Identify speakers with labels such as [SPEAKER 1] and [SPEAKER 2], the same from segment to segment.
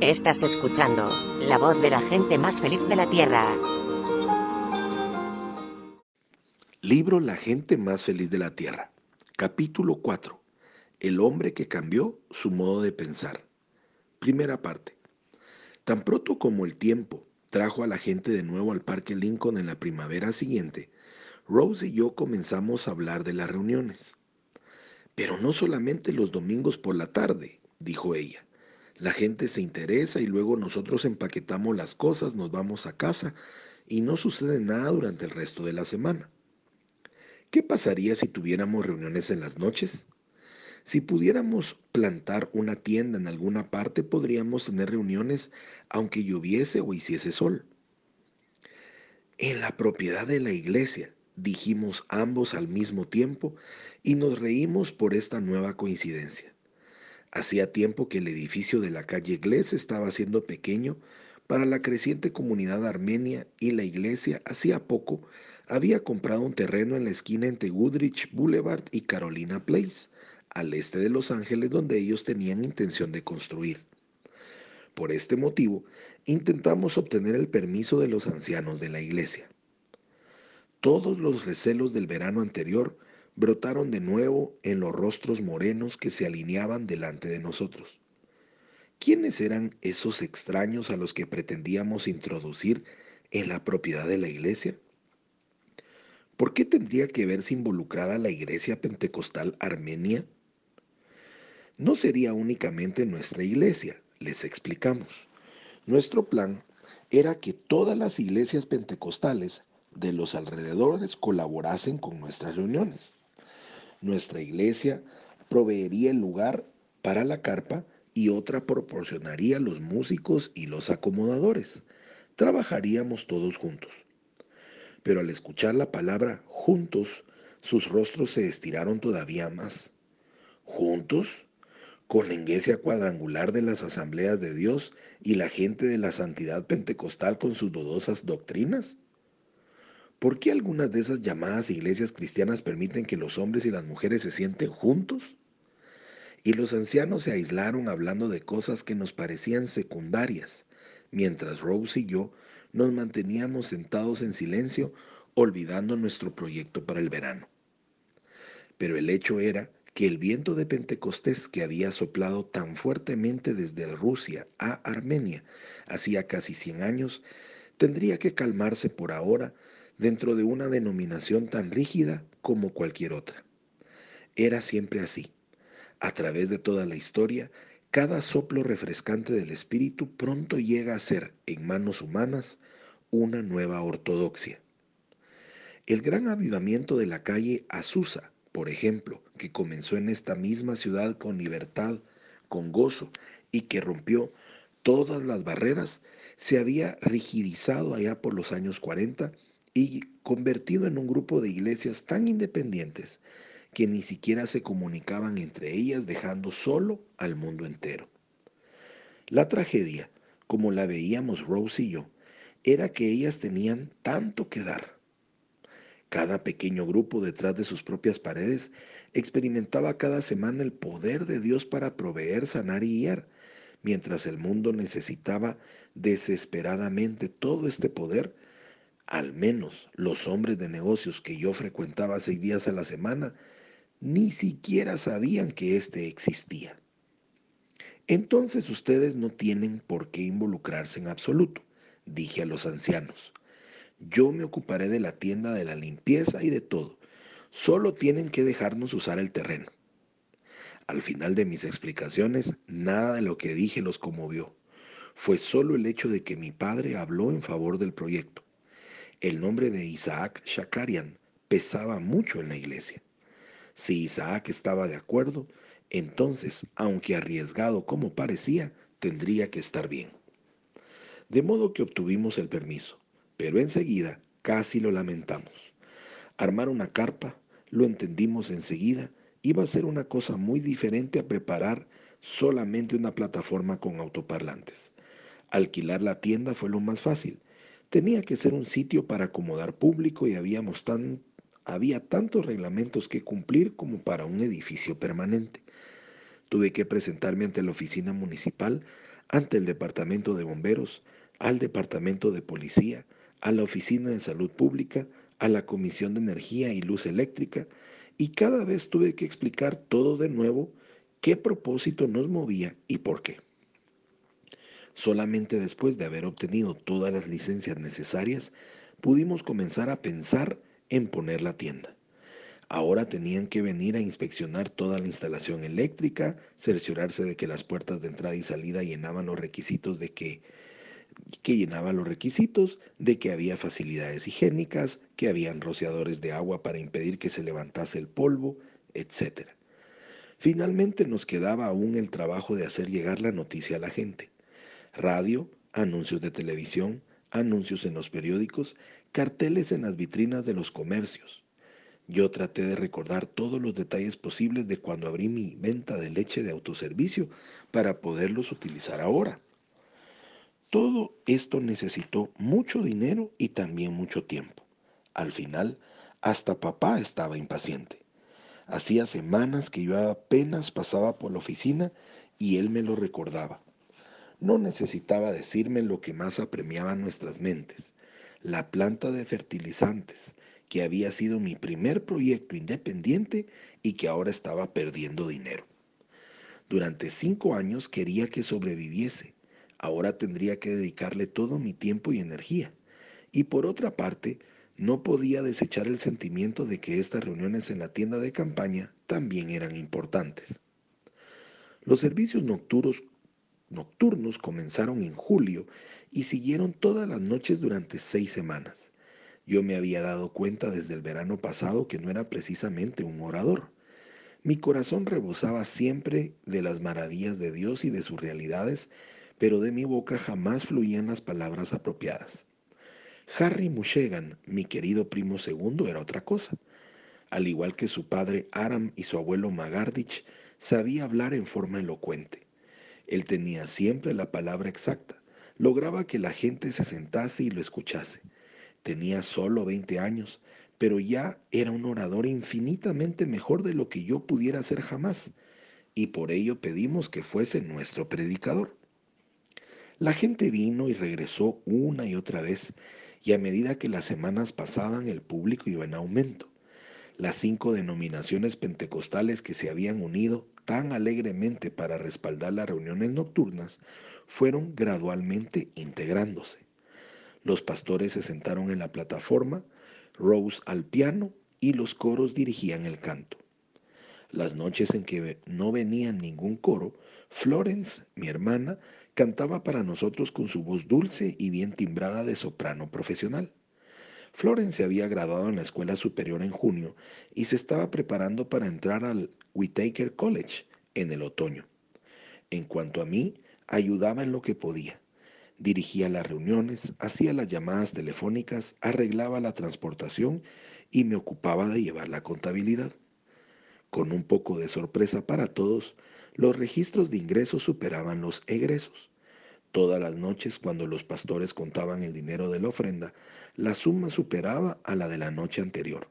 [SPEAKER 1] Estás escuchando la voz de la gente más feliz de la Tierra.
[SPEAKER 2] Libro La gente más feliz de la Tierra. Capítulo 4. El hombre que cambió su modo de pensar. Primera parte. Tan pronto como el tiempo trajo a la gente de nuevo al Parque Lincoln en la primavera siguiente, Rose y yo comenzamos a hablar de las reuniones. Pero no solamente los domingos por la tarde, dijo ella. La gente se interesa y luego nosotros empaquetamos las cosas, nos vamos a casa y no sucede nada durante el resto de la semana. ¿Qué pasaría si tuviéramos reuniones en las noches? Si pudiéramos plantar una tienda en alguna parte, podríamos tener reuniones aunque lloviese o hiciese sol. En la propiedad de la iglesia, dijimos ambos al mismo tiempo y nos reímos por esta nueva coincidencia. Hacía tiempo que el edificio de la calle Glés estaba siendo pequeño para la creciente comunidad armenia y la iglesia hacía poco había comprado un terreno en la esquina entre Goodrich Boulevard y Carolina Place, al este de Los Ángeles donde ellos tenían intención de construir. Por este motivo, intentamos obtener el permiso de los ancianos de la iglesia. Todos los recelos del verano anterior brotaron de nuevo en los rostros morenos que se alineaban delante de nosotros. ¿Quiénes eran esos extraños a los que pretendíamos introducir en la propiedad de la iglesia? ¿Por qué tendría que verse involucrada la iglesia pentecostal armenia? No sería únicamente nuestra iglesia, les explicamos. Nuestro plan era que todas las iglesias pentecostales de los alrededores colaborasen con nuestras reuniones. Nuestra iglesia proveería el lugar para la carpa y otra proporcionaría los músicos y los acomodadores. Trabajaríamos todos juntos. Pero al escuchar la palabra juntos, sus rostros se estiraron todavía más. ¿Juntos? con la iglesia cuadrangular de las asambleas de Dios y la gente de la santidad pentecostal con sus dudosas doctrinas? ¿Por qué algunas de esas llamadas iglesias cristianas permiten que los hombres y las mujeres se sienten juntos? Y los ancianos se aislaron hablando de cosas que nos parecían secundarias, mientras Rose y yo nos manteníamos sentados en silencio, olvidando nuestro proyecto para el verano. Pero el hecho era que el viento de Pentecostés que había soplado tan fuertemente desde Rusia a Armenia hacía casi 100 años, tendría que calmarse por ahora dentro de una denominación tan rígida como cualquier otra. Era siempre así. A través de toda la historia, cada soplo refrescante del Espíritu pronto llega a ser, en manos humanas, una nueva ortodoxia. El gran avivamiento de la calle Azusa por ejemplo, que comenzó en esta misma ciudad con libertad, con gozo, y que rompió todas las barreras, se había rigidizado allá por los años 40 y convertido en un grupo de iglesias tan independientes que ni siquiera se comunicaban entre ellas dejando solo al mundo entero. La tragedia, como la veíamos Rose y yo, era que ellas tenían tanto que dar cada pequeño grupo detrás de sus propias paredes experimentaba cada semana el poder de Dios para proveer, sanar y guiar, mientras el mundo necesitaba desesperadamente todo este poder. Al menos los hombres de negocios que yo frecuentaba seis días a la semana ni siquiera sabían que éste existía. Entonces ustedes no tienen por qué involucrarse en absoluto, dije a los ancianos. Yo me ocuparé de la tienda, de la limpieza y de todo. Solo tienen que dejarnos usar el terreno. Al final de mis explicaciones, nada de lo que dije los conmovió. Fue solo el hecho de que mi padre habló en favor del proyecto. El nombre de Isaac Shakarian pesaba mucho en la iglesia. Si Isaac estaba de acuerdo, entonces, aunque arriesgado como parecía, tendría que estar bien. De modo que obtuvimos el permiso pero enseguida casi lo lamentamos. Armar una carpa, lo entendimos enseguida, iba a ser una cosa muy diferente a preparar solamente una plataforma con autoparlantes. Alquilar la tienda fue lo más fácil. Tenía que ser un sitio para acomodar público y habíamos tan, había tantos reglamentos que cumplir como para un edificio permanente. Tuve que presentarme ante la oficina municipal ante el departamento de bomberos, al departamento de policía, a la oficina de salud pública, a la comisión de energía y luz eléctrica, y cada vez tuve que explicar todo de nuevo qué propósito nos movía y por qué. Solamente después de haber obtenido todas las licencias necesarias, pudimos comenzar a pensar en poner la tienda. Ahora tenían que venir a inspeccionar toda la instalación eléctrica, cerciorarse de que las puertas de entrada y salida llenaban los requisitos de que que llenaba los requisitos de que había facilidades higiénicas, que habían rociadores de agua para impedir que se levantase el polvo, etc. Finalmente nos quedaba aún el trabajo de hacer llegar la noticia a la gente. Radio, anuncios de televisión, anuncios en los periódicos, carteles en las vitrinas de los comercios. Yo traté de recordar todos los detalles posibles de cuando abrí mi venta de leche de autoservicio para poderlos utilizar ahora. Todo esto necesitó mucho dinero y también mucho tiempo. Al final, hasta papá estaba impaciente. Hacía semanas que yo apenas pasaba por la oficina y él me lo recordaba. No necesitaba decirme lo que más apremiaba nuestras mentes, la planta de fertilizantes, que había sido mi primer proyecto independiente y que ahora estaba perdiendo dinero. Durante cinco años quería que sobreviviese. Ahora tendría que dedicarle todo mi tiempo y energía. Y por otra parte, no podía desechar el sentimiento de que estas reuniones en la tienda de campaña también eran importantes. Los servicios nocturnos, nocturnos comenzaron en julio y siguieron todas las noches durante seis semanas. Yo me había dado cuenta desde el verano pasado que no era precisamente un orador. Mi corazón rebosaba siempre de las maravillas de Dios y de sus realidades, pero de mi boca jamás fluían las palabras apropiadas. Harry Mushegan, mi querido primo segundo, era otra cosa. Al igual que su padre Aram y su abuelo Magardich, sabía hablar en forma elocuente. Él tenía siempre la palabra exacta, lograba que la gente se sentase y lo escuchase. Tenía solo 20 años, pero ya era un orador infinitamente mejor de lo que yo pudiera ser jamás, y por ello pedimos que fuese nuestro predicador. La gente vino y regresó una y otra vez, y a medida que las semanas pasaban el público iba en aumento. Las cinco denominaciones pentecostales que se habían unido tan alegremente para respaldar las reuniones nocturnas fueron gradualmente integrándose. Los pastores se sentaron en la plataforma, Rose al piano y los coros dirigían el canto. Las noches en que no venía ningún coro, Florence, mi hermana, cantaba para nosotros con su voz dulce y bien timbrada de soprano profesional. Florence se había graduado en la escuela superior en junio y se estaba preparando para entrar al Whitaker College en el otoño. En cuanto a mí, ayudaba en lo que podía. Dirigía las reuniones, hacía las llamadas telefónicas, arreglaba la transportación y me ocupaba de llevar la contabilidad. Con un poco de sorpresa para todos, los registros de ingresos superaban los egresos. Todas las noches, cuando los pastores contaban el dinero de la ofrenda, la suma superaba a la de la noche anterior.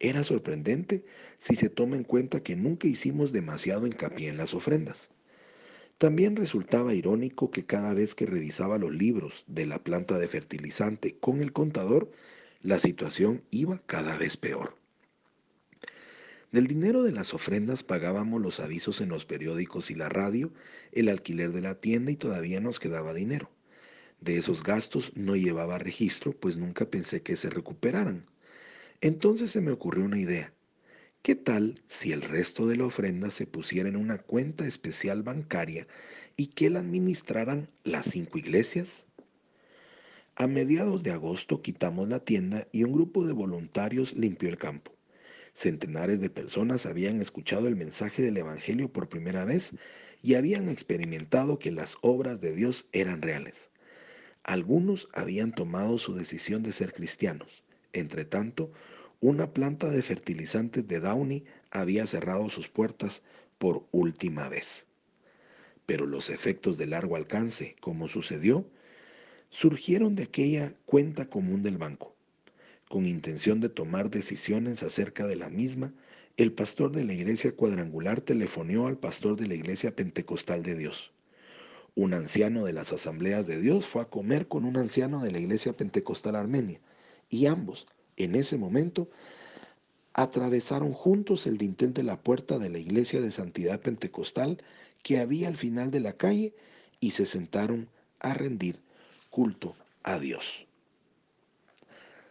[SPEAKER 2] Era sorprendente si se toma en cuenta que nunca hicimos demasiado hincapié en las ofrendas. También resultaba irónico que cada vez que revisaba los libros de la planta de fertilizante con el contador, la situación iba cada vez peor. Del dinero de las ofrendas pagábamos los avisos en los periódicos y la radio, el alquiler de la tienda y todavía nos quedaba dinero. De esos gastos no llevaba registro, pues nunca pensé que se recuperaran. Entonces se me ocurrió una idea. ¿Qué tal si el resto de la ofrenda se pusiera en una cuenta especial bancaria y que la administraran las cinco iglesias? A mediados de agosto quitamos la tienda y un grupo de voluntarios limpió el campo. Centenares de personas habían escuchado el mensaje del Evangelio por primera vez y habían experimentado que las obras de Dios eran reales. Algunos habían tomado su decisión de ser cristianos. Entre tanto, una planta de fertilizantes de Downey había cerrado sus puertas por última vez. Pero los efectos de largo alcance, como sucedió, surgieron de aquella cuenta común del banco. Con intención de tomar decisiones acerca de la misma, el pastor de la iglesia cuadrangular telefoneó al pastor de la iglesia pentecostal de Dios. Un anciano de las asambleas de Dios fue a comer con un anciano de la iglesia pentecostal armenia y ambos, en ese momento, atravesaron juntos el dintel de la puerta de la iglesia de santidad pentecostal que había al final de la calle y se sentaron a rendir culto a Dios.